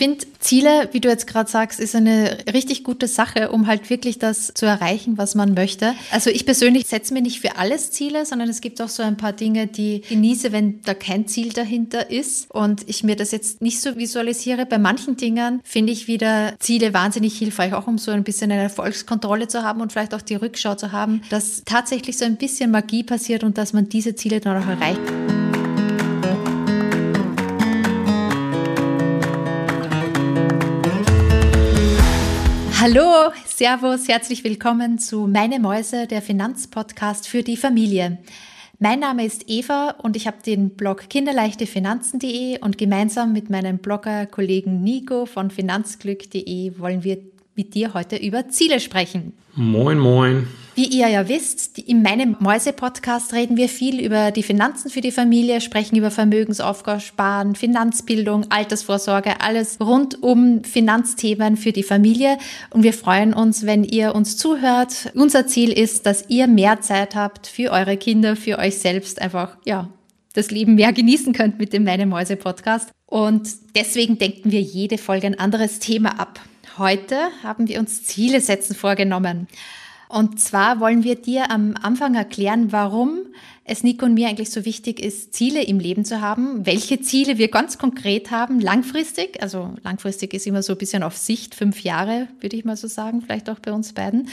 finde, Ziele, wie du jetzt gerade sagst, ist eine richtig gute Sache, um halt wirklich das zu erreichen, was man möchte. Also ich persönlich setze mir nicht für alles Ziele, sondern es gibt auch so ein paar Dinge, die genieße, wenn da kein Ziel dahinter ist und ich mir das jetzt nicht so visualisiere. Bei manchen Dingen finde ich wieder Ziele wahnsinnig hilfreich, auch um so ein bisschen eine Erfolgskontrolle zu haben und vielleicht auch die Rückschau zu haben, dass tatsächlich so ein bisschen Magie passiert und dass man diese Ziele dann auch erreicht. Hallo, Servus, herzlich willkommen zu Meine Mäuse, der Finanzpodcast für die Familie. Mein Name ist Eva und ich habe den Blog kinderleichtefinanzen.de und gemeinsam mit meinem Blogger-Kollegen Nico von finanzglück.de wollen wir mit dir heute über Ziele sprechen. Moin, moin. Wie ihr ja wisst, in meinem Mäuse-Podcast reden wir viel über die Finanzen für die Familie, sprechen über Vermögensaufbau, Sparen, Finanzbildung, Altersvorsorge, alles rund um Finanzthemen für die Familie. Und wir freuen uns, wenn ihr uns zuhört. Unser Ziel ist, dass ihr mehr Zeit habt für eure Kinder, für euch selbst, einfach, ja, das Leben mehr genießen könnt mit dem Meine Mäuse Podcast. Und deswegen denken wir jede Folge ein anderes Thema ab. Heute haben wir uns Ziele setzen vorgenommen. Und zwar wollen wir dir am Anfang erklären, warum es Nico und mir eigentlich so wichtig ist, Ziele im Leben zu haben, welche Ziele wir ganz konkret haben, langfristig. Also langfristig ist immer so ein bisschen auf Sicht, fünf Jahre, würde ich mal so sagen, vielleicht auch bei uns beiden.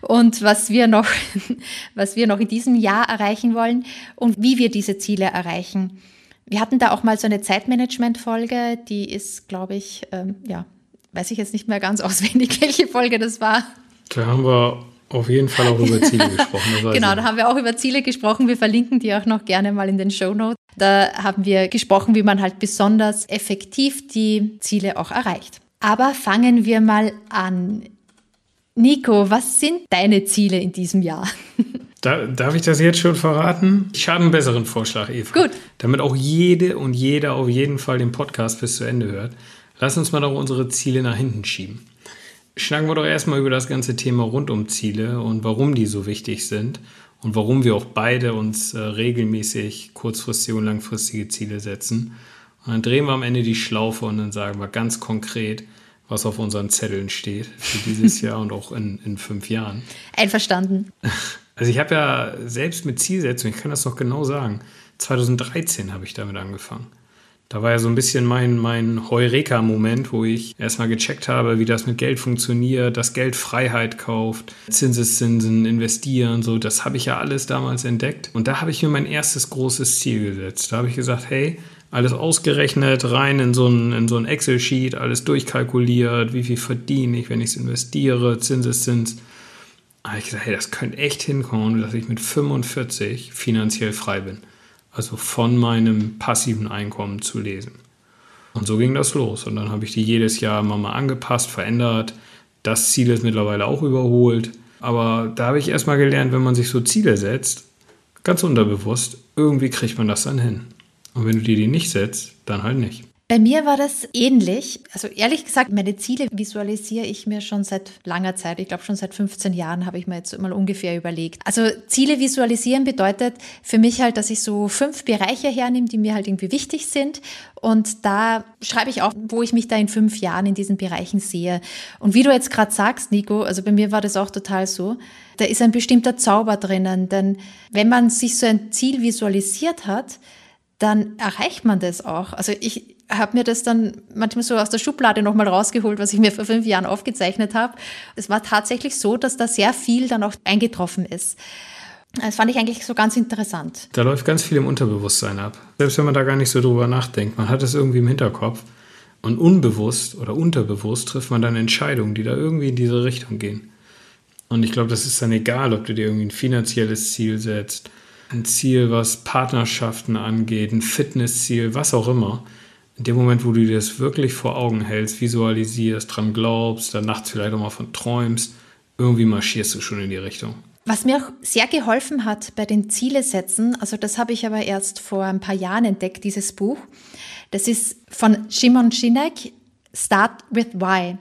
Und was wir noch, was wir noch in diesem Jahr erreichen wollen und wie wir diese Ziele erreichen. Wir hatten da auch mal so eine Zeitmanagement-Folge, die ist, glaube ich, ähm, ja, weiß ich jetzt nicht mehr ganz auswendig, welche Folge das war. Da haben wir auf jeden Fall auch über Ziele gesprochen. genau, da haben wir auch über Ziele gesprochen. Wir verlinken die auch noch gerne mal in den Show Notes. Da haben wir gesprochen, wie man halt besonders effektiv die Ziele auch erreicht. Aber fangen wir mal an. Nico, was sind deine Ziele in diesem Jahr? Da, darf ich das jetzt schon verraten? Ich habe einen besseren Vorschlag, Eva. Gut. Damit auch jede und jeder auf jeden Fall den Podcast bis zu Ende hört. Lass uns mal doch unsere Ziele nach hinten schieben schnacken wir doch erstmal über das ganze Thema rund um Ziele und warum die so wichtig sind und warum wir auch beide uns äh, regelmäßig kurzfristige und langfristige Ziele setzen. Und dann drehen wir am Ende die Schlaufe und dann sagen wir ganz konkret, was auf unseren Zetteln steht für dieses Jahr und auch in, in fünf Jahren. Einverstanden. Also ich habe ja selbst mit Zielsetzung, ich kann das noch genau sagen, 2013 habe ich damit angefangen. Da war ja so ein bisschen mein, mein Heureka-Moment, wo ich erstmal gecheckt habe, wie das mit Geld funktioniert, dass Geld Freiheit kauft, Zinseszinsen, investieren, so, das habe ich ja alles damals entdeckt. Und da habe ich mir mein erstes großes Ziel gesetzt. Da habe ich gesagt, hey, alles ausgerechnet, rein in so ein, in so ein Excel-Sheet, alles durchkalkuliert, wie viel verdiene ich, wenn ich es investiere, Zinseszins. Da habe ich gesagt, hey, das könnte echt hinkommen, dass ich mit 45 finanziell frei bin also von meinem passiven Einkommen zu lesen. Und so ging das los. Und dann habe ich die jedes Jahr immer mal angepasst, verändert. Das Ziel ist mittlerweile auch überholt. Aber da habe ich erstmal gelernt, wenn man sich so Ziele setzt, ganz unterbewusst, irgendwie kriegt man das dann hin. Und wenn du dir die nicht setzt, dann halt nicht. Bei mir war das ähnlich. Also ehrlich gesagt, meine Ziele visualisiere ich mir schon seit langer Zeit. Ich glaube, schon seit 15 Jahren habe ich mir jetzt mal ungefähr überlegt. Also Ziele visualisieren bedeutet für mich halt, dass ich so fünf Bereiche hernehme, die mir halt irgendwie wichtig sind. Und da schreibe ich auch, wo ich mich da in fünf Jahren in diesen Bereichen sehe. Und wie du jetzt gerade sagst, Nico, also bei mir war das auch total so, da ist ein bestimmter Zauber drinnen. Denn wenn man sich so ein Ziel visualisiert hat, dann erreicht man das auch. Also ich habe mir das dann manchmal so aus der Schublade nochmal rausgeholt, was ich mir vor fünf Jahren aufgezeichnet habe. Es war tatsächlich so, dass da sehr viel dann auch eingetroffen ist. Das fand ich eigentlich so ganz interessant. Da läuft ganz viel im Unterbewusstsein ab. Selbst wenn man da gar nicht so drüber nachdenkt, man hat es irgendwie im Hinterkopf. Und unbewusst oder unterbewusst trifft man dann Entscheidungen, die da irgendwie in diese Richtung gehen. Und ich glaube, das ist dann egal, ob du dir irgendwie ein finanzielles Ziel setzt, ein Ziel, was Partnerschaften angeht, ein Fitnessziel, was auch immer. In dem Moment, wo du dir das wirklich vor Augen hältst, visualisierst, dran glaubst, dann nachts vielleicht auch mal von träumst, irgendwie marschierst du schon in die Richtung. Was mir auch sehr geholfen hat bei den Zielesetzen, also das habe ich aber erst vor ein paar Jahren entdeckt, dieses Buch. Das ist von Shimon Sinek, Start with Why.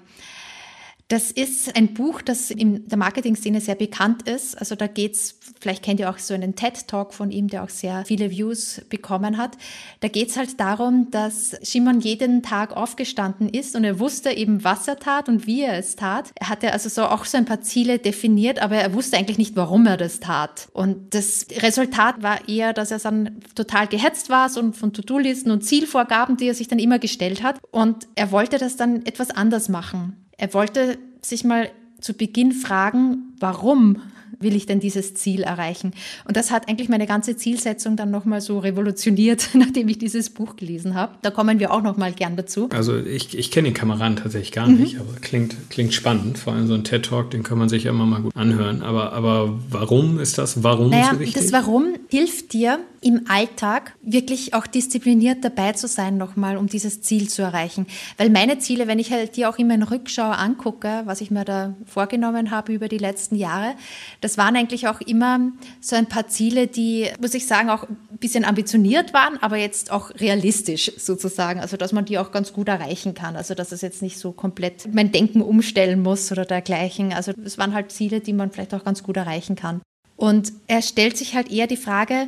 Das ist ein Buch, das in der Marketing-Szene sehr bekannt ist. Also da geht's, vielleicht kennt ihr auch so einen TED-Talk von ihm, der auch sehr viele Views bekommen hat. Da geht's halt darum, dass Shimon jeden Tag aufgestanden ist und er wusste eben, was er tat und wie er es tat. Er hatte also so auch so ein paar Ziele definiert, aber er wusste eigentlich nicht, warum er das tat. Und das Resultat war eher, dass er dann total gehetzt war, so von To-Do-Listen und Zielvorgaben, die er sich dann immer gestellt hat. Und er wollte das dann etwas anders machen. Er wollte sich mal zu Beginn fragen, warum will ich denn dieses Ziel erreichen? Und das hat eigentlich meine ganze Zielsetzung dann nochmal so revolutioniert, nachdem ich dieses Buch gelesen habe. Da kommen wir auch nochmal gern dazu. Also ich, ich kenne den Kameraden tatsächlich gar nicht, mhm. aber klingt, klingt spannend. Vor allem so ein TED-Talk, den kann man sich ja immer mal gut anhören. Aber, aber warum ist das? Warum naja, so wichtig? Das Warum hilft dir im Alltag wirklich auch diszipliniert dabei zu sein nochmal, um dieses Ziel zu erreichen. Weil meine Ziele, wenn ich halt die auch immer in Rückschau angucke, was ich mir da vorgenommen habe über die letzten Jahre, das waren eigentlich auch immer so ein paar Ziele, die, muss ich sagen, auch ein bisschen ambitioniert waren, aber jetzt auch realistisch sozusagen. Also, dass man die auch ganz gut erreichen kann. Also, dass es jetzt nicht so komplett mein Denken umstellen muss oder dergleichen. Also, es waren halt Ziele, die man vielleicht auch ganz gut erreichen kann. Und er stellt sich halt eher die Frage,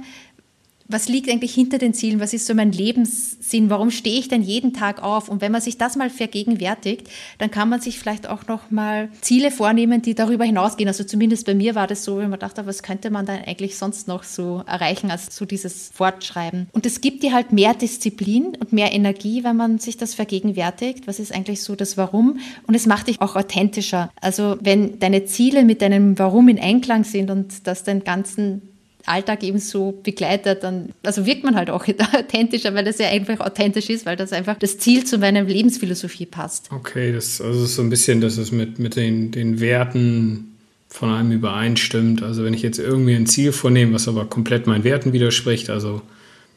was liegt eigentlich hinter den Zielen? Was ist so mein Lebenssinn? Warum stehe ich denn jeden Tag auf? Und wenn man sich das mal vergegenwärtigt, dann kann man sich vielleicht auch noch mal Ziele vornehmen, die darüber hinausgehen. Also zumindest bei mir war das so, wenn man dachte, was könnte man dann eigentlich sonst noch so erreichen als so dieses Fortschreiben? Und es gibt dir halt mehr Disziplin und mehr Energie, wenn man sich das vergegenwärtigt. Was ist eigentlich so das Warum? Und es macht dich auch authentischer. Also wenn deine Ziele mit deinem Warum in Einklang sind und das den ganzen Alltag eben so begleitet, dann also wirkt man halt auch authentischer, weil das ja einfach authentisch ist, weil das einfach das Ziel zu meiner Lebensphilosophie passt. Okay, das also ist so ein bisschen, dass es mit, mit den, den Werten von einem übereinstimmt. Also wenn ich jetzt irgendwie ein Ziel vornehme, was aber komplett meinen Werten widerspricht, also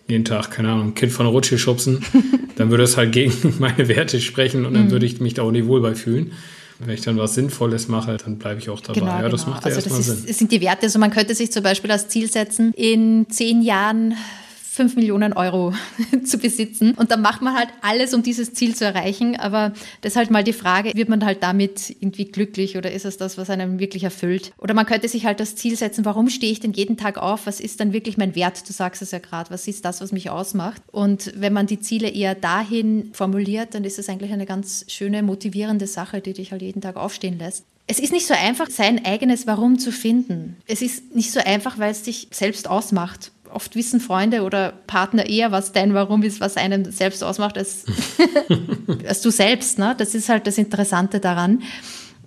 jeden Tag, keine Ahnung, ein Kind von der Rutsche schubsen, dann würde es halt gegen meine Werte sprechen und dann mhm. würde ich mich da auch nicht wohl bei fühlen. Wenn ich dann was Sinnvolles mache, dann bleibe ich auch dabei. Genau, ja, das genau. macht ja also erstmal Sinn. Das sind die Werte. Also man könnte sich zum Beispiel als Ziel setzen, in zehn Jahren 5 Millionen Euro zu besitzen. Und dann macht man halt alles, um dieses Ziel zu erreichen. Aber das ist halt mal die Frage, wird man halt damit irgendwie glücklich oder ist es das, was einem wirklich erfüllt? Oder man könnte sich halt das Ziel setzen, warum stehe ich denn jeden Tag auf? Was ist dann wirklich mein Wert? Du sagst es ja gerade, was ist das, was mich ausmacht? Und wenn man die Ziele eher dahin formuliert, dann ist es eigentlich eine ganz schöne, motivierende Sache, die dich halt jeden Tag aufstehen lässt. Es ist nicht so einfach, sein eigenes Warum zu finden. Es ist nicht so einfach, weil es dich selbst ausmacht oft wissen Freunde oder Partner eher, was dein Warum ist, was einen selbst ausmacht, als, als du selbst. Ne? Das ist halt das Interessante daran.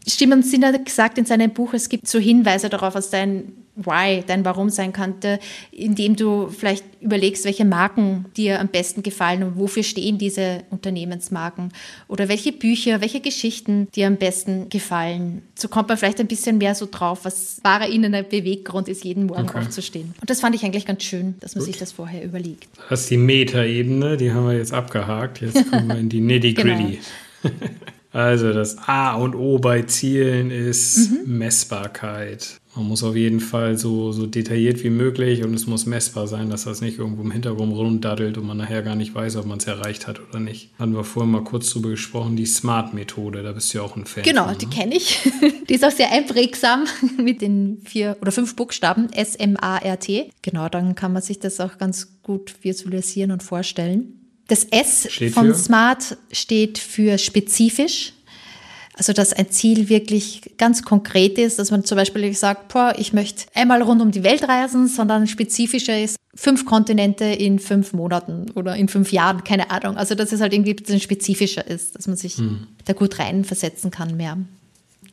Stimmen Sinn hat gesagt in seinem Buch, es gibt so Hinweise darauf, was dein Why, dein Warum sein könnte, indem du vielleicht überlegst, welche Marken dir am besten gefallen und wofür stehen diese Unternehmensmarken oder welche Bücher, welche Geschichten dir am besten gefallen. So kommt man vielleicht ein bisschen mehr so drauf, was wahrer innerer Beweggrund ist, jeden Morgen okay. aufzustehen. Und das fand ich eigentlich ganz schön, dass man Gut. sich das vorher überlegt. Das ist die Metaebene, die haben wir jetzt abgehakt. Jetzt kommen wir in die Nitty-Gritty. Genau. Also das A und O bei Zielen ist mhm. Messbarkeit. Man muss auf jeden Fall so, so detailliert wie möglich und es muss messbar sein, dass das nicht irgendwo im Hintergrund rundaddelt und man nachher gar nicht weiß, ob man es erreicht hat oder nicht. Hatten wir vorhin mal kurz drüber gesprochen, die Smart-Methode, da bist du ja auch ein Fan. Genau, von, ne? die kenne ich. die ist auch sehr einprägsam mit den vier oder fünf Buchstaben S-M-A-R-T. Genau, dann kann man sich das auch ganz gut visualisieren und vorstellen. Das S steht von für? Smart steht für spezifisch. Also, dass ein Ziel wirklich ganz konkret ist, dass man zum Beispiel nicht sagt, boah, ich möchte einmal rund um die Welt reisen, sondern spezifischer ist, fünf Kontinente in fünf Monaten oder in fünf Jahren, keine Ahnung. Also, dass es halt irgendwie ein bisschen spezifischer ist, dass man sich hm. da gut reinversetzen kann mehr.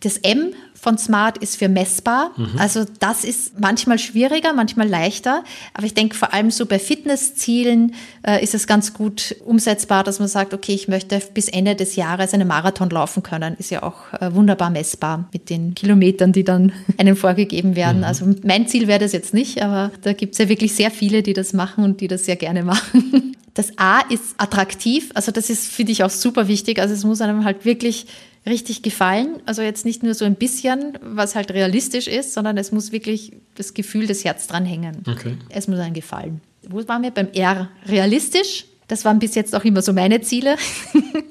Das M von Smart ist für messbar. Mhm. Also das ist manchmal schwieriger, manchmal leichter. Aber ich denke vor allem so bei Fitnesszielen äh, ist es ganz gut umsetzbar, dass man sagt, okay, ich möchte bis Ende des Jahres einen Marathon laufen können. Ist ja auch äh, wunderbar messbar mit den Kilometern, die dann einem vorgegeben werden. Mhm. Also mein Ziel wäre das jetzt nicht, aber da gibt es ja wirklich sehr viele, die das machen und die das sehr gerne machen. Das A ist attraktiv. Also das ist, finde ich, auch super wichtig. Also es muss einem halt wirklich richtig gefallen. Also jetzt nicht nur so ein bisschen, was halt realistisch ist, sondern es muss wirklich das Gefühl des Herz dran hängen. Okay. Es muss einem gefallen. Wo waren wir? Beim R. Realistisch. Das waren bis jetzt auch immer so meine Ziele.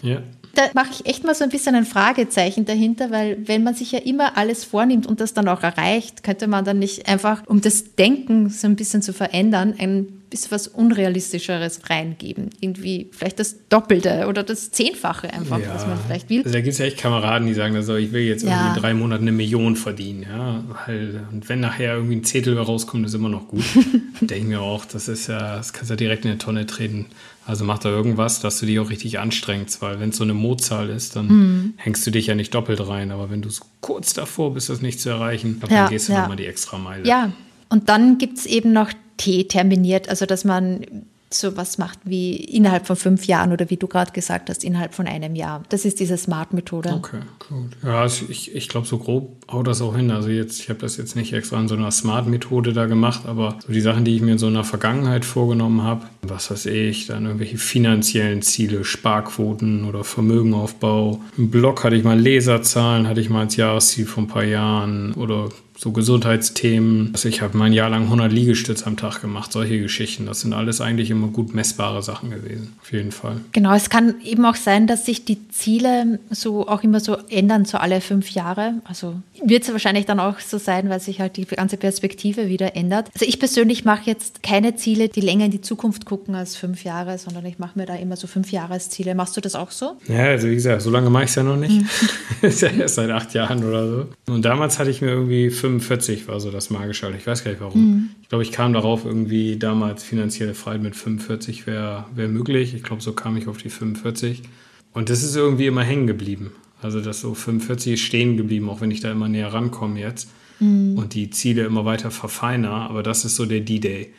Ja. Da mache ich echt mal so ein bisschen ein Fragezeichen dahinter, weil wenn man sich ja immer alles vornimmt und das dann auch erreicht, könnte man dann nicht einfach, um das Denken so ein bisschen zu verändern, ein bisschen was Unrealistischeres reingeben. Irgendwie vielleicht das Doppelte oder das Zehnfache einfach, ja. was man vielleicht will. Also da gibt es ja echt Kameraden, die sagen, also ich will jetzt ja. irgendwie in drei Monaten eine Million verdienen. Ja? Und wenn nachher irgendwie ein Zehntel rauskommt, ist immer noch gut. Denke ich mir auch, das ist ja, das kannst du ja direkt in eine Tonne treten. Also mach da irgendwas, dass du dich auch richtig anstrengst, weil wenn es so eine Motzahl ist, dann mhm. hängst du dich ja nicht doppelt rein. Aber wenn du so kurz davor bist, das nicht zu erreichen, dann ja, gehst du ja. nochmal die extra Meile. Ja, und dann gibt es eben noch T terminiert, also dass man so was macht wie innerhalb von fünf Jahren oder wie du gerade gesagt hast, innerhalb von einem Jahr. Das ist diese Smart-Methode. Okay, gut. Ja, also ich, ich glaube, so grob haut das auch hin. Also jetzt, ich habe das jetzt nicht extra in so einer Smart-Methode da gemacht, aber so die Sachen, die ich mir in so einer Vergangenheit vorgenommen habe, was weiß ich, dann irgendwelche finanziellen Ziele, Sparquoten oder Vermögenaufbau. Im Blog hatte ich mal Leserzahlen, hatte ich mal als Jahresziel vor ein paar Jahren oder so Gesundheitsthemen. Also ich habe mein Jahr lang 100 Liegestütze am Tag gemacht, solche Geschichten. Das sind alles eigentlich immer gut messbare Sachen gewesen, auf jeden Fall. Genau, es kann eben auch sein, dass sich die Ziele so auch immer so ändern, so alle fünf Jahre. Also wird es wahrscheinlich dann auch so sein, weil sich halt die ganze Perspektive wieder ändert. Also ich persönlich mache jetzt keine Ziele, die länger in die Zukunft gucken als fünf Jahre, sondern ich mache mir da immer so fünf Jahresziele. Machst du das auch so? Ja, also wie gesagt, so lange mache ich es ja noch nicht. Mhm. ist ja erst seit acht Jahren oder so. Und damals hatte ich mir irgendwie 45 war so das magische Alter. Ich weiß gar nicht warum. Mhm. Ich glaube, ich kam darauf irgendwie damals finanzielle Freiheit mit 45 wäre wär möglich. Ich glaube, so kam ich auf die 45. Und das ist irgendwie immer hängen geblieben. Also das so 45 ist stehen geblieben, auch wenn ich da immer näher rankomme jetzt mhm. und die Ziele immer weiter verfeiner. Aber das ist so der D-Day.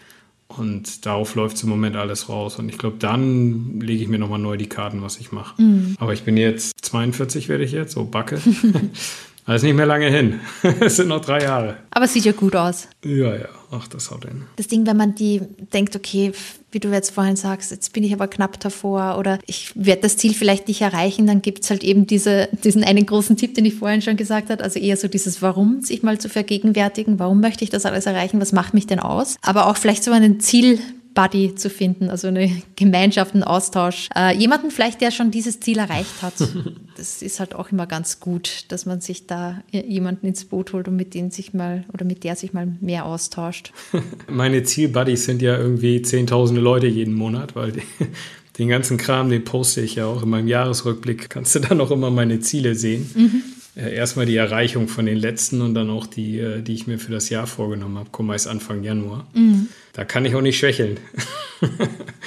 Und darauf läuft im Moment alles raus. Und ich glaube, dann lege ich mir nochmal neu die Karten, was ich mache. Mhm. Aber ich bin jetzt 42, werde ich jetzt, so Backe. Das ist nicht mehr lange hin. Es sind noch drei Jahre. Aber es sieht ja gut aus. Ja, ja. Ach, das haut hin. Das Ding, wenn man die denkt, okay, wie du jetzt vorhin sagst, jetzt bin ich aber knapp davor oder ich werde das Ziel vielleicht nicht erreichen, dann gibt es halt eben diese, diesen einen großen Tipp, den ich vorhin schon gesagt habe. Also eher so dieses Warum, sich mal zu vergegenwärtigen. Warum möchte ich das alles erreichen? Was macht mich denn aus? Aber auch vielleicht so einen Ziel Buddy zu finden, also eine Gemeinschaft, einen Austausch. Äh, jemanden vielleicht, der schon dieses Ziel erreicht hat. Das ist halt auch immer ganz gut, dass man sich da jemanden ins Boot holt und mit dem sich mal oder mit der sich mal mehr austauscht. Meine Zielbuddies sind ja irgendwie zehntausende Leute jeden Monat, weil den ganzen Kram, den poste ich ja auch in meinem Jahresrückblick. Kannst du dann auch immer meine Ziele sehen. Mhm. Äh, erstmal die Erreichung von den letzten und dann auch die, äh, die ich mir für das Jahr vorgenommen habe. Kommen meist Anfang Januar. Mhm. Da kann ich auch nicht schwächeln.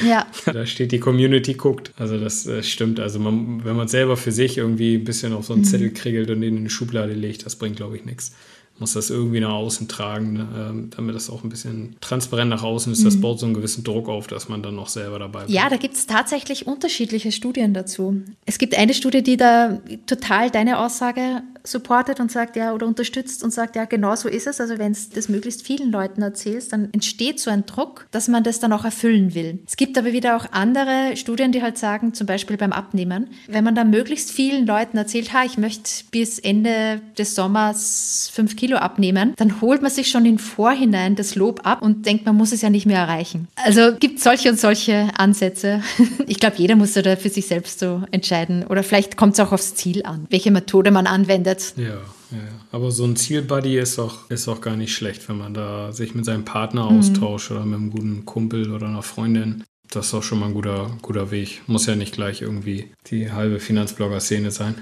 ja. Da steht die Community guckt. Also das, das äh, stimmt. Also man, wenn man selber für sich irgendwie ein bisschen auf so einen mhm. Zettel kriegelt und den in eine Schublade legt, das bringt, glaube ich, nichts muss das irgendwie nach außen tragen, ne? Ähm, damit das auch ein bisschen transparent nach außen ist. Das mhm. baut so einen gewissen Druck auf, dass man dann noch selber dabei bleibt. Ja, da gibt es tatsächlich unterschiedliche Studien dazu. Es gibt eine Studie, die da total deine Aussage supportet und sagt, ja, oder unterstützt und sagt, ja, genau so ist es. Also wenn es das möglichst vielen Leuten erzählst, dann entsteht so ein Druck, dass man das dann auch erfüllen will. Es gibt aber wieder auch andere Studien, die halt sagen, zum Beispiel beim Abnehmen, wenn man da möglichst vielen Leuten erzählt, ha, ich möchte bis Ende des Sommers fünf Kilo abnehmen, dann holt man sich schon im Vorhinein das Lob ab und denkt, man muss es ja nicht mehr erreichen. Also gibt solche und solche Ansätze. Ich glaube, jeder muss da für sich selbst so entscheiden. Oder vielleicht kommt es auch aufs Ziel an, welche Methode man anwendet jetzt. Ja, ja. Aber so ein Zielbuddy ist auch, ist auch gar nicht schlecht, wenn man da sich mit seinem Partner mhm. austauscht oder mit einem guten Kumpel oder einer Freundin. Das ist auch schon mal ein guter, guter Weg. Muss ja nicht gleich irgendwie die halbe Finanzblogger-Szene sein.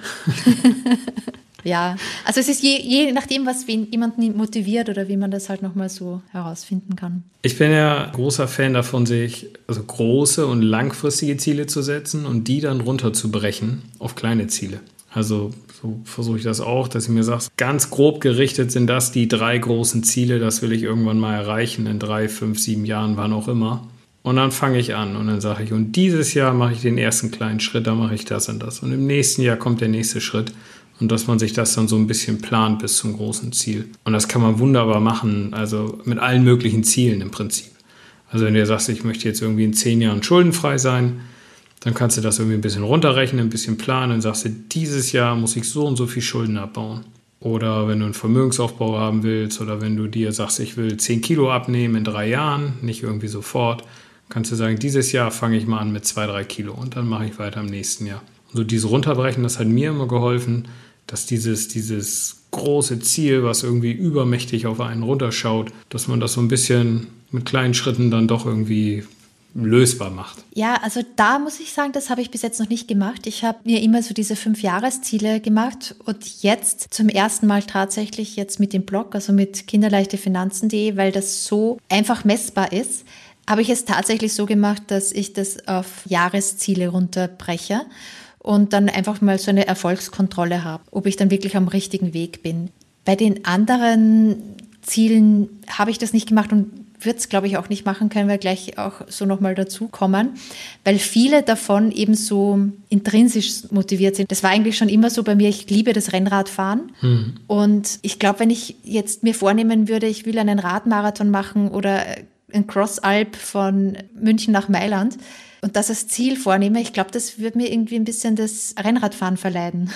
ja, also es ist je, je nachdem, was jemanden motiviert oder wie man das halt nochmal so herausfinden kann. Ich bin ja großer Fan davon, sich also große und langfristige Ziele zu setzen und die dann runterzubrechen auf kleine Ziele. Also so versuche ich das auch, dass ich mir sage, ganz grob gerichtet sind das die drei großen Ziele, das will ich irgendwann mal erreichen in drei, fünf, sieben Jahren, wann auch immer. Und dann fange ich an und dann sage ich, und dieses Jahr mache ich den ersten kleinen Schritt, da mache ich das und das. Und im nächsten Jahr kommt der nächste Schritt. Und dass man sich das dann so ein bisschen plant bis zum großen Ziel. Und das kann man wunderbar machen, also mit allen möglichen Zielen im Prinzip. Also wenn du sagst, ich möchte jetzt irgendwie in zehn Jahren schuldenfrei sein, dann kannst du das irgendwie ein bisschen runterrechnen, ein bisschen planen. Dann sagst du, dieses Jahr muss ich so und so viel Schulden abbauen. Oder wenn du einen Vermögensaufbau haben willst oder wenn du dir sagst, ich will 10 Kilo abnehmen in drei Jahren, nicht irgendwie sofort, kannst du sagen, dieses Jahr fange ich mal an mit 2, 3 Kilo und dann mache ich weiter im nächsten Jahr. So dieses Runterbrechen, das hat mir immer geholfen, dass dieses, dieses große Ziel, was irgendwie übermächtig auf einen runterschaut, dass man das so ein bisschen mit kleinen Schritten dann doch irgendwie lösbar macht. Ja, also da muss ich sagen, das habe ich bis jetzt noch nicht gemacht. Ich habe mir immer so diese fünf Jahresziele gemacht und jetzt zum ersten Mal tatsächlich jetzt mit dem Blog, also mit kinderleichtefinanzen.de, weil das so einfach messbar ist, habe ich es tatsächlich so gemacht, dass ich das auf Jahresziele runterbreche und dann einfach mal so eine Erfolgskontrolle habe, ob ich dann wirklich am richtigen Weg bin. Bei den anderen Zielen habe ich das nicht gemacht und wird es, glaube ich, auch nicht machen, können wir gleich auch so nochmal dazu kommen, weil viele davon eben so intrinsisch motiviert sind. Das war eigentlich schon immer so bei mir, ich liebe das Rennradfahren mhm. und ich glaube, wenn ich jetzt mir vornehmen würde, ich will einen Radmarathon machen oder ein Crossalp von München nach Mailand, und das als Ziel vornehme, ich glaube, das würde mir irgendwie ein bisschen das Rennradfahren verleiden.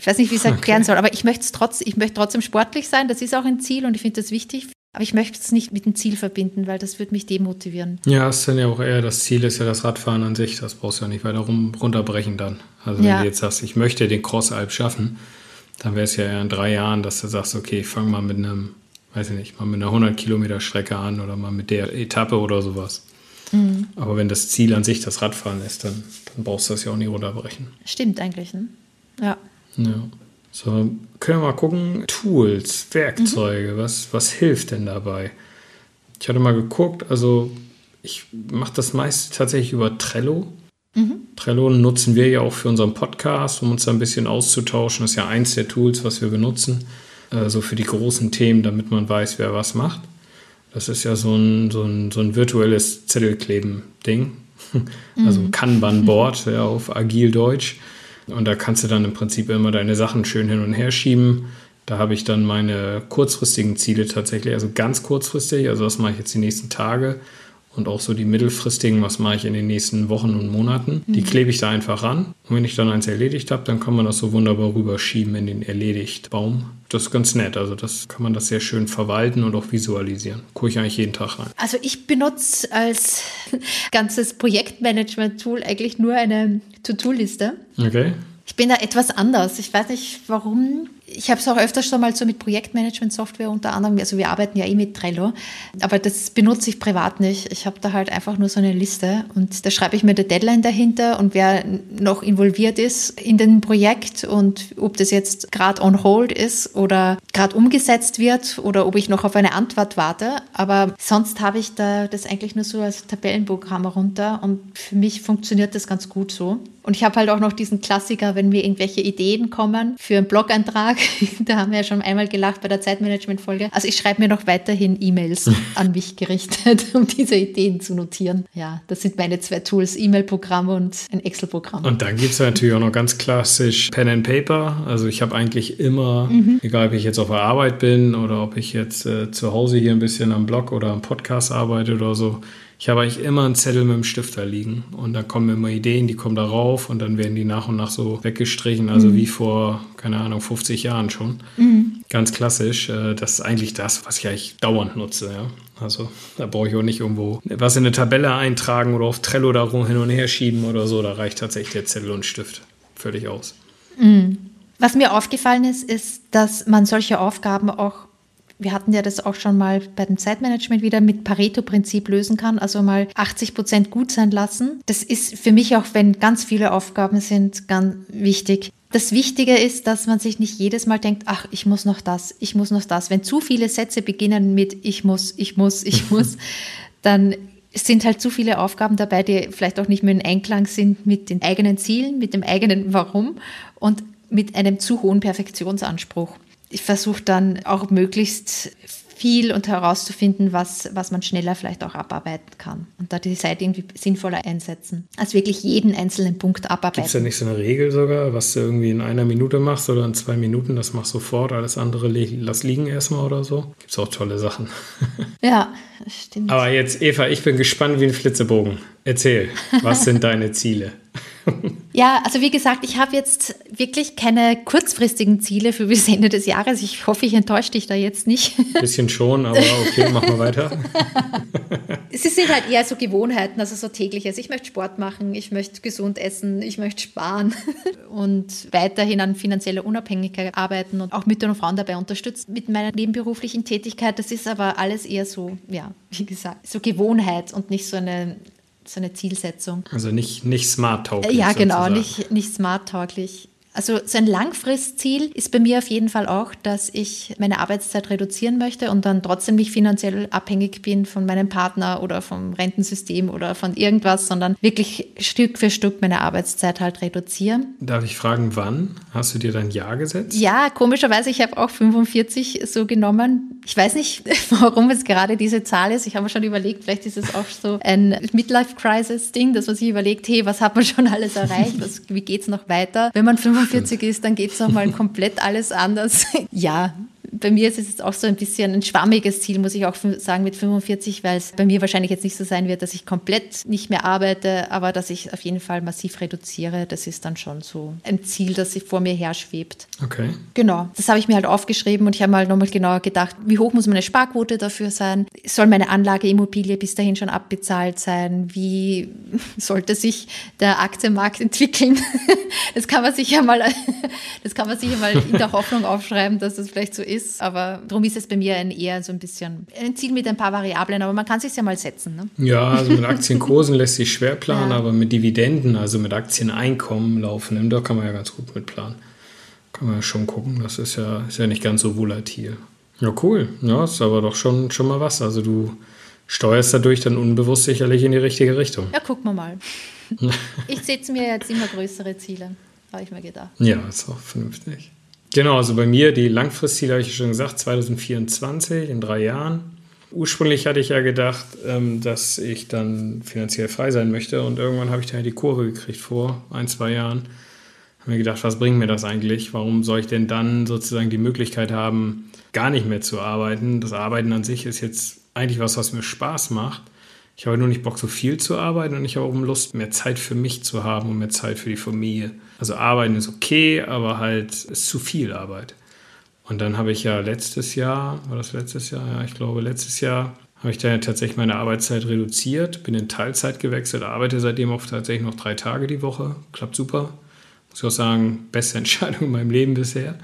Ich weiß nicht, wie ich es erklären okay. soll, aber ich möchte trotz, ich möchte trotzdem sportlich sein, das ist auch ein Ziel und ich finde das wichtig. Aber ich möchte es nicht mit dem Ziel verbinden, weil das würde mich demotivieren. Ja, es ist dann ja auch eher das Ziel, ist ja das Radfahren an sich. Das brauchst du ja nicht weiter rum, runterbrechen dann. Also wenn ja. du jetzt sagst, ich möchte den Crossalp schaffen, dann wäre es ja eher in drei Jahren, dass du sagst, okay, ich fange mal mit einem, weiß ich nicht, mal mit einer 100 Kilometer Strecke an oder mal mit der Etappe oder sowas. Mhm. Aber wenn das Ziel an sich das Radfahren ist, dann, dann brauchst du das ja auch nie runterbrechen. Stimmt eigentlich, ne? Ja. Ja. So, können wir mal gucken. Tools, Werkzeuge, mhm. was, was hilft denn dabei? Ich hatte mal geguckt, also ich mache das meiste tatsächlich über Trello. Mhm. Trello nutzen wir ja auch für unseren Podcast, um uns da ein bisschen auszutauschen. Das ist ja eins der Tools, was wir benutzen, äh, so für die großen Themen, damit man weiß, wer was macht. Das ist ja so ein, so ein, so ein virtuelles Zettelkleben-Ding. Also mhm. Kanban-Board ja, auf agil Deutsch. Und da kannst du dann im Prinzip immer deine Sachen schön hin und her schieben. Da habe ich dann meine kurzfristigen Ziele tatsächlich, also ganz kurzfristig, also das mache ich jetzt die nächsten Tage und auch so die mittelfristigen, was mache ich in den nächsten Wochen und Monaten, mhm. die klebe ich da einfach ran. Und wenn ich dann eins erledigt habe, dann kann man das so wunderbar rüberschieben in den Erledigt-Baum. Das ist ganz nett. Also das kann man das sehr schön verwalten und auch visualisieren. Gucke ich eigentlich jeden Tag rein. Also ich benutze als ganzes Projektmanagement-Tool eigentlich nur eine To-Do-Liste. Okay. Ich bin da etwas anders. Ich weiß nicht warum ich habe es auch öfters schon mal so mit Projektmanagement-Software unter anderem, also wir arbeiten ja eh mit Trello, aber das benutze ich privat nicht. Ich habe da halt einfach nur so eine Liste und da schreibe ich mir die Deadline dahinter und wer noch involviert ist in dem Projekt und ob das jetzt gerade on hold ist oder gerade umgesetzt wird oder ob ich noch auf eine Antwort warte. Aber sonst habe ich da das eigentlich nur so als Tabellenprogramm runter und für mich funktioniert das ganz gut so. Und ich habe halt auch noch diesen Klassiker, wenn mir irgendwelche Ideen kommen für einen Blog-Eintrag, da haben wir ja schon einmal gelacht bei der Zeitmanagement-Folge. Also ich schreibe mir noch weiterhin E-Mails an mich gerichtet, um diese Ideen zu notieren. Ja, das sind meine zwei Tools, E-Mail-Programm und ein Excel-Programm. Und dann gibt es natürlich auch noch ganz klassisch Pen and Paper. Also ich habe eigentlich immer, mhm. egal ob ich jetzt auf der Arbeit bin oder ob ich jetzt äh, zu Hause hier ein bisschen am Blog oder am Podcast arbeite oder so, ich habe eigentlich immer einen Zettel mit dem Stift da liegen und da kommen immer Ideen, die kommen darauf und dann werden die nach und nach so weggestrichen, also mhm. wie vor, keine Ahnung, 50 Jahren schon. Mhm. Ganz klassisch. Äh, das ist eigentlich das, was ich eigentlich dauernd nutze. Ja. Also da brauche ich auch nicht irgendwo was in eine Tabelle eintragen oder auf Trello darum hin und her schieben oder so. Da reicht tatsächlich der Zettel und Stift völlig aus. Mhm. Was mir aufgefallen ist, ist, dass man solche Aufgaben auch wir hatten ja das auch schon mal bei dem Zeitmanagement wieder mit Pareto-Prinzip lösen kann, also mal 80 Prozent gut sein lassen. Das ist für mich auch, wenn ganz viele Aufgaben sind, ganz wichtig. Das Wichtige ist, dass man sich nicht jedes Mal denkt, ach, ich muss noch das, ich muss noch das. Wenn zu viele Sätze beginnen mit ich muss, ich muss, ich muss, dann sind halt zu viele Aufgaben dabei, die vielleicht auch nicht mehr in Einklang sind mit den eigenen Zielen, mit dem eigenen Warum und mit einem zu hohen Perfektionsanspruch ich versuche dann auch möglichst viel und herauszufinden, was, was man schneller vielleicht auch abarbeiten kann und da die Zeit irgendwie sinnvoller einsetzen, als wirklich jeden einzelnen Punkt abarbeiten. Gibt es da nicht so eine Regel sogar, was du irgendwie in einer Minute machst oder in zwei Minuten, das machst du sofort, alles andere lass liegen erstmal oder so? Gibt es auch tolle Sachen. Ja, stimmt. Aber jetzt, Eva, ich bin gespannt wie ein Flitzebogen. Erzähl, was sind deine Ziele? Ja, also wie gesagt, ich habe jetzt wirklich keine kurzfristigen Ziele für bis Ende des Jahres. Ich hoffe, ich enttäusche dich da jetzt nicht. Ein bisschen schon, aber okay, machen wir weiter. es sind halt eher so Gewohnheiten, also so tägliches. Ich möchte Sport machen, ich möchte gesund essen, ich möchte sparen und weiterhin an finanzieller Unabhängigkeit arbeiten und auch Mütter und Frauen dabei unterstützen mit meiner nebenberuflichen Tätigkeit. Das ist aber alles eher so, ja, wie gesagt, so Gewohnheit und nicht so eine so eine Zielsetzung. Also nicht, nicht smart-tauglich. Ja, genau, nicht, nicht smart-tauglich. Also so ein Langfristziel ist bei mir auf jeden Fall auch, dass ich meine Arbeitszeit reduzieren möchte und dann trotzdem nicht finanziell abhängig bin von meinem Partner oder vom Rentensystem oder von irgendwas, sondern wirklich Stück für Stück meine Arbeitszeit halt reduzieren. Darf ich fragen, wann? Hast du dir dein Jahr gesetzt? Ja, komischerweise, ich habe auch 45 so genommen. Ich weiß nicht, warum es gerade diese Zahl ist. Ich habe mir schon überlegt, vielleicht ist es auch so ein Midlife-Crisis-Ding, dass man sich überlegt, hey, was hat man schon alles erreicht? Was, wie geht es noch weiter? Wenn man 45 45 ist, dann geht es nochmal komplett alles anders. ja, bei mir ist es jetzt auch so ein bisschen ein schwammiges Ziel, muss ich auch sagen, mit 45, weil es bei mir wahrscheinlich jetzt nicht so sein wird, dass ich komplett nicht mehr arbeite, aber dass ich auf jeden Fall massiv reduziere. Das ist dann schon so ein Ziel, das sich vor mir her schwebt. Okay. Genau. Das habe ich mir halt aufgeschrieben und ich habe mal nochmal genauer gedacht, wie hoch muss meine Sparquote dafür sein? Soll meine Anlageimmobilie bis dahin schon abbezahlt sein? Wie sollte sich der Aktienmarkt entwickeln? Das kann man sich ja mal, das kann man sich ja mal in der Hoffnung aufschreiben, dass das vielleicht so ist ist. Aber darum ist es bei mir ein eher so ein bisschen ein Ziel mit ein paar Variablen, aber man kann sich ja mal setzen. Ne? Ja, also mit Aktienkursen lässt sich schwer planen, ja. aber mit Dividenden, also mit Aktieneinkommen laufen, da kann man ja ganz gut mit planen. Kann man ja schon gucken. Das ist ja, ist ja nicht ganz so volatil. Ja, cool. Ja, ist aber doch schon, schon mal was. Also du steuerst dadurch dann unbewusst sicherlich in die richtige Richtung. Ja, gucken wir mal. ich setze mir jetzt immer größere Ziele, habe ich mir gedacht. Ja, ist auch vernünftig. Genau, also bei mir die Langfristziele habe ich schon gesagt, 2024 in drei Jahren. Ursprünglich hatte ich ja gedacht, ähm, dass ich dann finanziell frei sein möchte und irgendwann habe ich da die Kurve gekriegt vor ein, zwei Jahren. Habe mir gedacht, was bringt mir das eigentlich? Warum soll ich denn dann sozusagen die Möglichkeit haben, gar nicht mehr zu arbeiten? Das Arbeiten an sich ist jetzt eigentlich was, was mir Spaß macht. Ich habe nur nicht Bock, so viel zu arbeiten und ich habe auch Lust, mehr Zeit für mich zu haben und mehr Zeit für die Familie. Also arbeiten ist okay, aber halt ist zu viel Arbeit. Und dann habe ich ja letztes Jahr, war das letztes Jahr? Ja, ich glaube letztes Jahr habe ich dann ja tatsächlich meine Arbeitszeit reduziert, bin in Teilzeit gewechselt, arbeite seitdem auch tatsächlich noch drei Tage die Woche. Klappt super. Muss ich auch sagen, beste Entscheidung in meinem Leben bisher.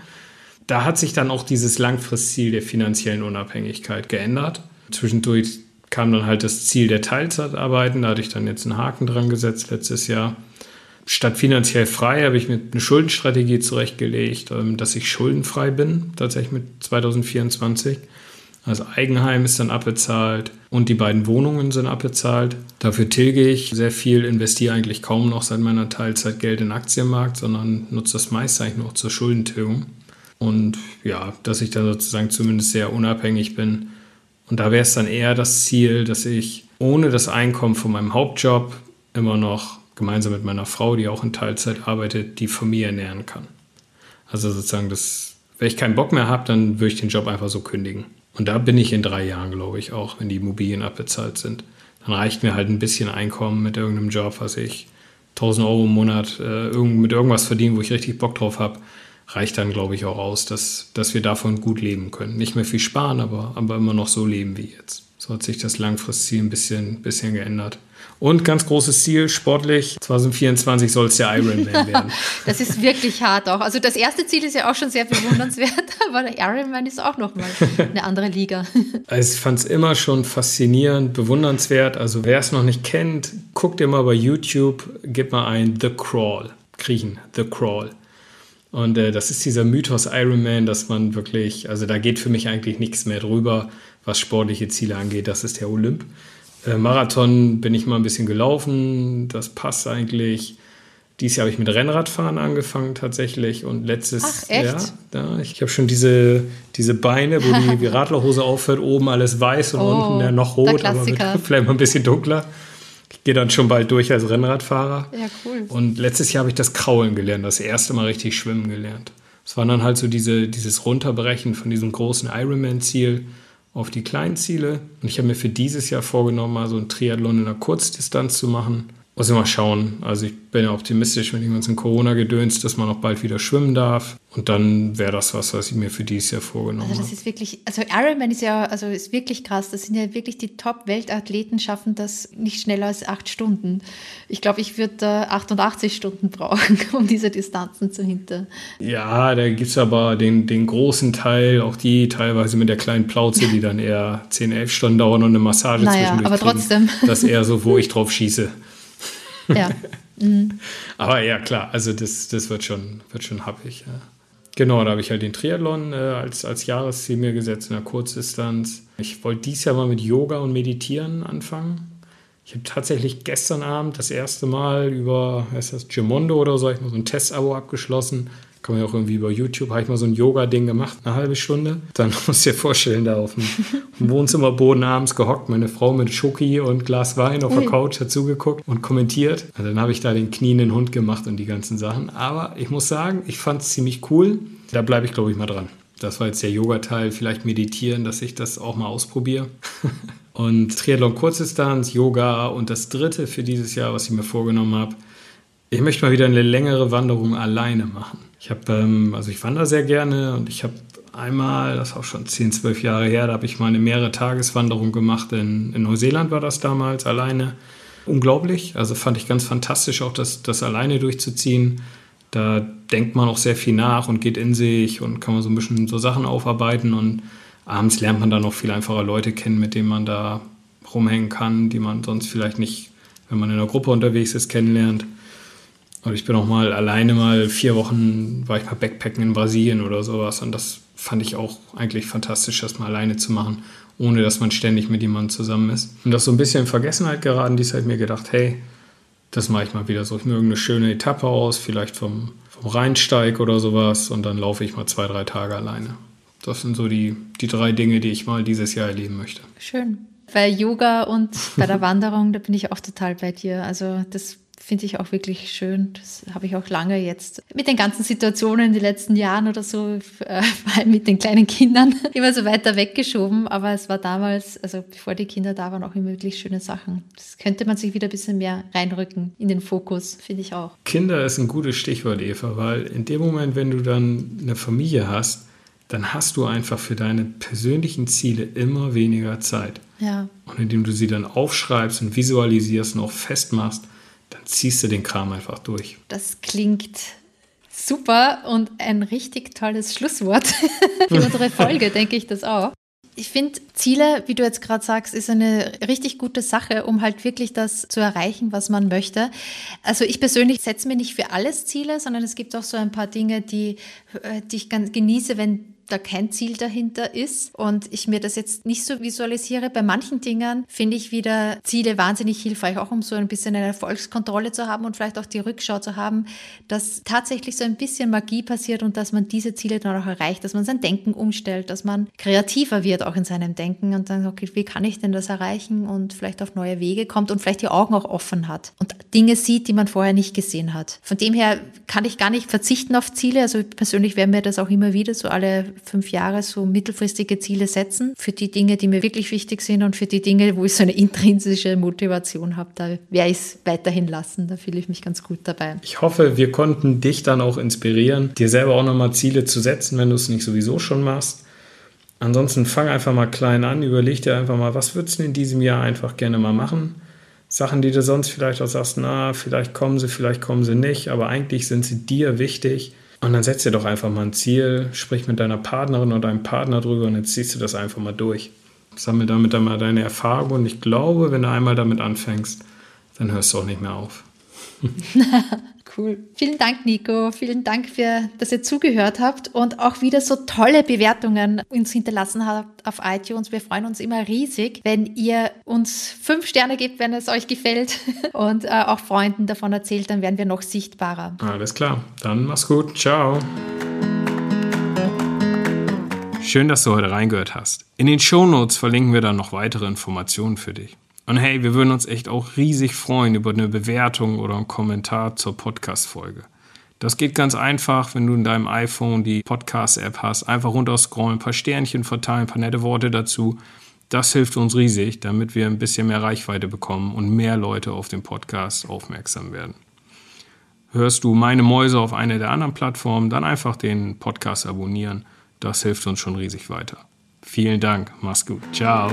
Da hat sich dann auch dieses Langfristziel der finanziellen Unabhängigkeit geändert. Zwischendurch kam dann halt das Ziel der Teilzeitarbeiten. Da hatte ich dann jetzt einen Haken dran gesetzt letztes Jahr. Statt finanziell frei habe ich mir eine Schuldenstrategie zurechtgelegt, ähm, dass ich schuldenfrei bin, tatsächlich mit 2024. Das Eigenheim ist dann abbezahlt und die beiden Wohnungen sind abbezahlt. Dafür tilge ich sehr viel, investiere eigentlich kaum noch seit meiner Teilzeit Geld in den Aktienmarkt, sondern nutze das meiste eigentlich noch zur Schuldentilgung. Und ja, dass ich dann sozusagen zumindest sehr unabhängig bin und da wäre es dann eher das Ziel, dass ich ohne das Einkommen von meinem Hauptjob immer noch gemeinsam mit meiner Frau, die auch in Teilzeit arbeitet, die Familie ernähren kann. Also sozusagen, das, wenn ich keinen Bock mehr habe, dann würde ich den Job einfach so kündigen. Und da bin ich in drei Jahren, glaube ich, auch, wenn die Immobilien abbezahlt sind. Dann reicht mir halt ein bisschen Einkommen mit irgendeinem Job, was ich 1000 Euro im Monat äh, mit irgendwas verdiene, wo ich richtig Bock drauf habe reicht dann, glaube ich, auch aus, dass, dass wir davon gut leben können. Nicht mehr viel sparen, aber, aber immer noch so leben wie jetzt. So hat sich das Langfristziel ein bisschen, bisschen geändert. Und ganz großes Ziel, sportlich, 2024 soll es der Ironman werden. das ist wirklich hart auch. Also das erste Ziel ist ja auch schon sehr bewundernswert, aber der Ironman ist auch nochmal eine andere Liga. Also ich fand es immer schon faszinierend, bewundernswert. Also wer es noch nicht kennt, guckt immer bei YouTube, gebt mal ein The Crawl, kriechen, The Crawl. Und äh, das ist dieser Mythos Iron Man, dass man wirklich, also da geht für mich eigentlich nichts mehr drüber, was sportliche Ziele angeht. Das ist der Olymp. Äh, Marathon bin ich mal ein bisschen gelaufen, das passt eigentlich. Dieses Jahr habe ich mit Rennradfahren angefangen tatsächlich und letztes Ach, echt? Jahr, ja, ich habe schon diese, diese Beine, wo die, die Radlerhose aufhört, oben alles weiß und oh, unten ja noch rot, aber vielleicht mal ein bisschen dunkler gehe dann schon bald durch als Rennradfahrer. Ja, cool. Und letztes Jahr habe ich das Kraulen gelernt, das erste Mal richtig schwimmen gelernt. Es war dann halt so diese, dieses Runterbrechen von diesem großen Ironman-Ziel auf die kleinen Ziele. Und ich habe mir für dieses Jahr vorgenommen, mal so ein Triathlon in der Kurzdistanz zu machen. Muss ich mal schauen. Also ich bin ja optimistisch, wenn ich uns in Corona gedönst, dass man auch bald wieder schwimmen darf. Und dann wäre das was, was ich mir für dieses Jahr vorgenommen habe. Also das ist wirklich, also Ironman ist ja, also ist wirklich krass. Das sind ja wirklich die Top-Weltathleten, schaffen das nicht schneller als acht Stunden. Ich glaube, ich würde äh, 88 Stunden brauchen, um diese Distanzen zu hinter. Ja, da gibt es aber den, den großen Teil, auch die teilweise mit der kleinen Plauze, die dann eher 10, 11 Stunden dauern und eine Massage naja, zwischendurch aber kriegen. trotzdem. Das ist eher so, wo ich drauf schieße. Ja. Mhm. Aber ja, klar, also das, das wird schon, wird schon happig. Ja. Genau, da habe ich halt den Triathlon äh, als, als Jahresziel mir gesetzt in der Kurzdistanz. Ich wollte dieses Jahr mal mit Yoga und Meditieren anfangen. Ich habe tatsächlich gestern Abend das erste Mal über, was ist das, Gimondo oder so, ich mal so ein Testabo abgeschlossen. Kann man ja auch irgendwie über YouTube, habe ich mal so ein Yoga-Ding gemacht, eine halbe Stunde. Dann musst du dir vorstellen, da auf dem, Wohnzimmerboden abends gehockt, meine Frau mit Schoki und Glas Wein auf der. Couch hat zugeguckt und kommentiert. Und dann habe ich da den knienden Hund gemacht und die ganzen Sachen. Aber ich muss sagen, ich fand es ziemlich cool. Da bleibe ich, glaube ich, mal dran. Das war jetzt der Yoga-Teil, vielleicht meditieren, dass ich das auch mal ausprobiere. und Triathlon Kurzdistanz, Yoga und das dritte für dieses Jahr, was ich mir vorgenommen habe, ich möchte mal wieder eine längere Wanderung alleine machen. Ich habe, ähm, also ich wandere sehr gerne und ich habe einmal, das ist auch schon 10, 12 Jahre her, da habe ich mal eine mehrere Tageswanderung gemacht. In, in Neuseeland war das damals alleine. Unglaublich, also fand ich ganz fantastisch, auch das, das alleine durchzuziehen. Da denkt man auch sehr viel nach und geht in sich und kann man so ein bisschen so Sachen aufarbeiten und abends lernt man dann noch viel einfacher Leute kennen, mit denen man da rumhängen kann, die man sonst vielleicht nicht, wenn man in einer Gruppe unterwegs ist, kennenlernt. Und ich bin auch mal alleine mal vier Wochen, war ich mal Backpacken in Brasilien oder sowas. Und das fand ich auch eigentlich fantastisch, das mal alleine zu machen, ohne dass man ständig mit jemandem zusammen ist. Und das so ein bisschen in Vergessenheit geraten, die hat mir gedacht, hey, das mache ich mal wieder. Suche ich mir irgendeine schöne Etappe aus, vielleicht vom, vom Rheinsteig oder sowas. Und dann laufe ich mal zwei, drei Tage alleine. Das sind so die, die drei Dinge, die ich mal dieses Jahr erleben möchte. Schön. Bei Yoga und bei der Wanderung, da bin ich auch total bei dir. Also das finde ich auch wirklich schön. Das habe ich auch lange jetzt mit den ganzen Situationen in den letzten Jahren oder so, äh, vor allem mit den kleinen Kindern, immer so weiter weggeschoben. Aber es war damals, also bevor die Kinder da waren, auch immer wirklich schöne Sachen. Das könnte man sich wieder ein bisschen mehr reinrücken in den Fokus, finde ich auch. Kinder ist ein gutes Stichwort, Eva, weil in dem Moment, wenn du dann eine Familie hast, dann hast du einfach für deine persönlichen Ziele immer weniger Zeit. Ja. Und indem du sie dann aufschreibst und visualisierst und auch festmachst, dann ziehst du den Kram einfach durch. Das klingt super und ein richtig tolles Schlusswort für unsere Folge, denke ich das auch. Ich finde, Ziele, wie du jetzt gerade sagst, ist eine richtig gute Sache, um halt wirklich das zu erreichen, was man möchte. Also ich persönlich setze mir nicht für alles Ziele, sondern es gibt auch so ein paar Dinge, die, äh, die ich ganz genieße, wenn da kein Ziel dahinter ist und ich mir das jetzt nicht so visualisiere. Bei manchen Dingen finde ich wieder Ziele wahnsinnig hilfreich, auch um so ein bisschen eine Erfolgskontrolle zu haben und vielleicht auch die Rückschau zu haben, dass tatsächlich so ein bisschen Magie passiert und dass man diese Ziele dann auch erreicht, dass man sein Denken umstellt, dass man kreativer wird auch in seinem Denken und dann, okay, wie kann ich denn das erreichen und vielleicht auf neue Wege kommt und vielleicht die Augen auch offen hat und Dinge sieht, die man vorher nicht gesehen hat. Von dem her kann ich gar nicht verzichten auf Ziele. Also persönlich wäre mir das auch immer wieder so alle fünf Jahre so mittelfristige Ziele setzen für die Dinge, die mir wirklich wichtig sind und für die Dinge, wo ich so eine intrinsische Motivation habe. Da werde ich es weiterhin lassen. Da fühle ich mich ganz gut dabei. Ich hoffe, wir konnten dich dann auch inspirieren, dir selber auch nochmal Ziele zu setzen, wenn du es nicht sowieso schon machst. Ansonsten fang einfach mal klein an, überleg dir einfach mal, was würdest du in diesem Jahr einfach gerne mal machen? Sachen, die du sonst vielleicht auch sagst, na, vielleicht kommen sie, vielleicht kommen sie nicht, aber eigentlich sind sie dir wichtig. Und dann setz dir doch einfach mal ein Ziel, sprich mit deiner Partnerin oder deinem Partner drüber und jetzt ziehst du das einfach mal durch. Sammel damit dann mal deine Erfahrung und ich glaube, wenn du einmal damit anfängst, dann hörst du auch nicht mehr auf. Cool. Vielen Dank, Nico. Vielen Dank, für, dass ihr zugehört habt und auch wieder so tolle Bewertungen uns hinterlassen habt auf iTunes. Wir freuen uns immer riesig, wenn ihr uns fünf Sterne gebt, wenn es euch gefällt und äh, auch Freunden davon erzählt, dann werden wir noch sichtbarer. Alles klar. Dann mach's gut. Ciao. Schön, dass du heute reingehört hast. In den Shownotes verlinken wir dann noch weitere Informationen für dich. Und hey, wir würden uns echt auch riesig freuen über eine Bewertung oder einen Kommentar zur Podcast-Folge. Das geht ganz einfach, wenn du in deinem iPhone die Podcast-App hast. Einfach runterscrollen, ein paar Sternchen verteilen, ein paar nette Worte dazu. Das hilft uns riesig, damit wir ein bisschen mehr Reichweite bekommen und mehr Leute auf den Podcast aufmerksam werden. Hörst du meine Mäuse auf einer der anderen Plattformen, dann einfach den Podcast abonnieren. Das hilft uns schon riesig weiter. Vielen Dank. Mach's gut. Ciao.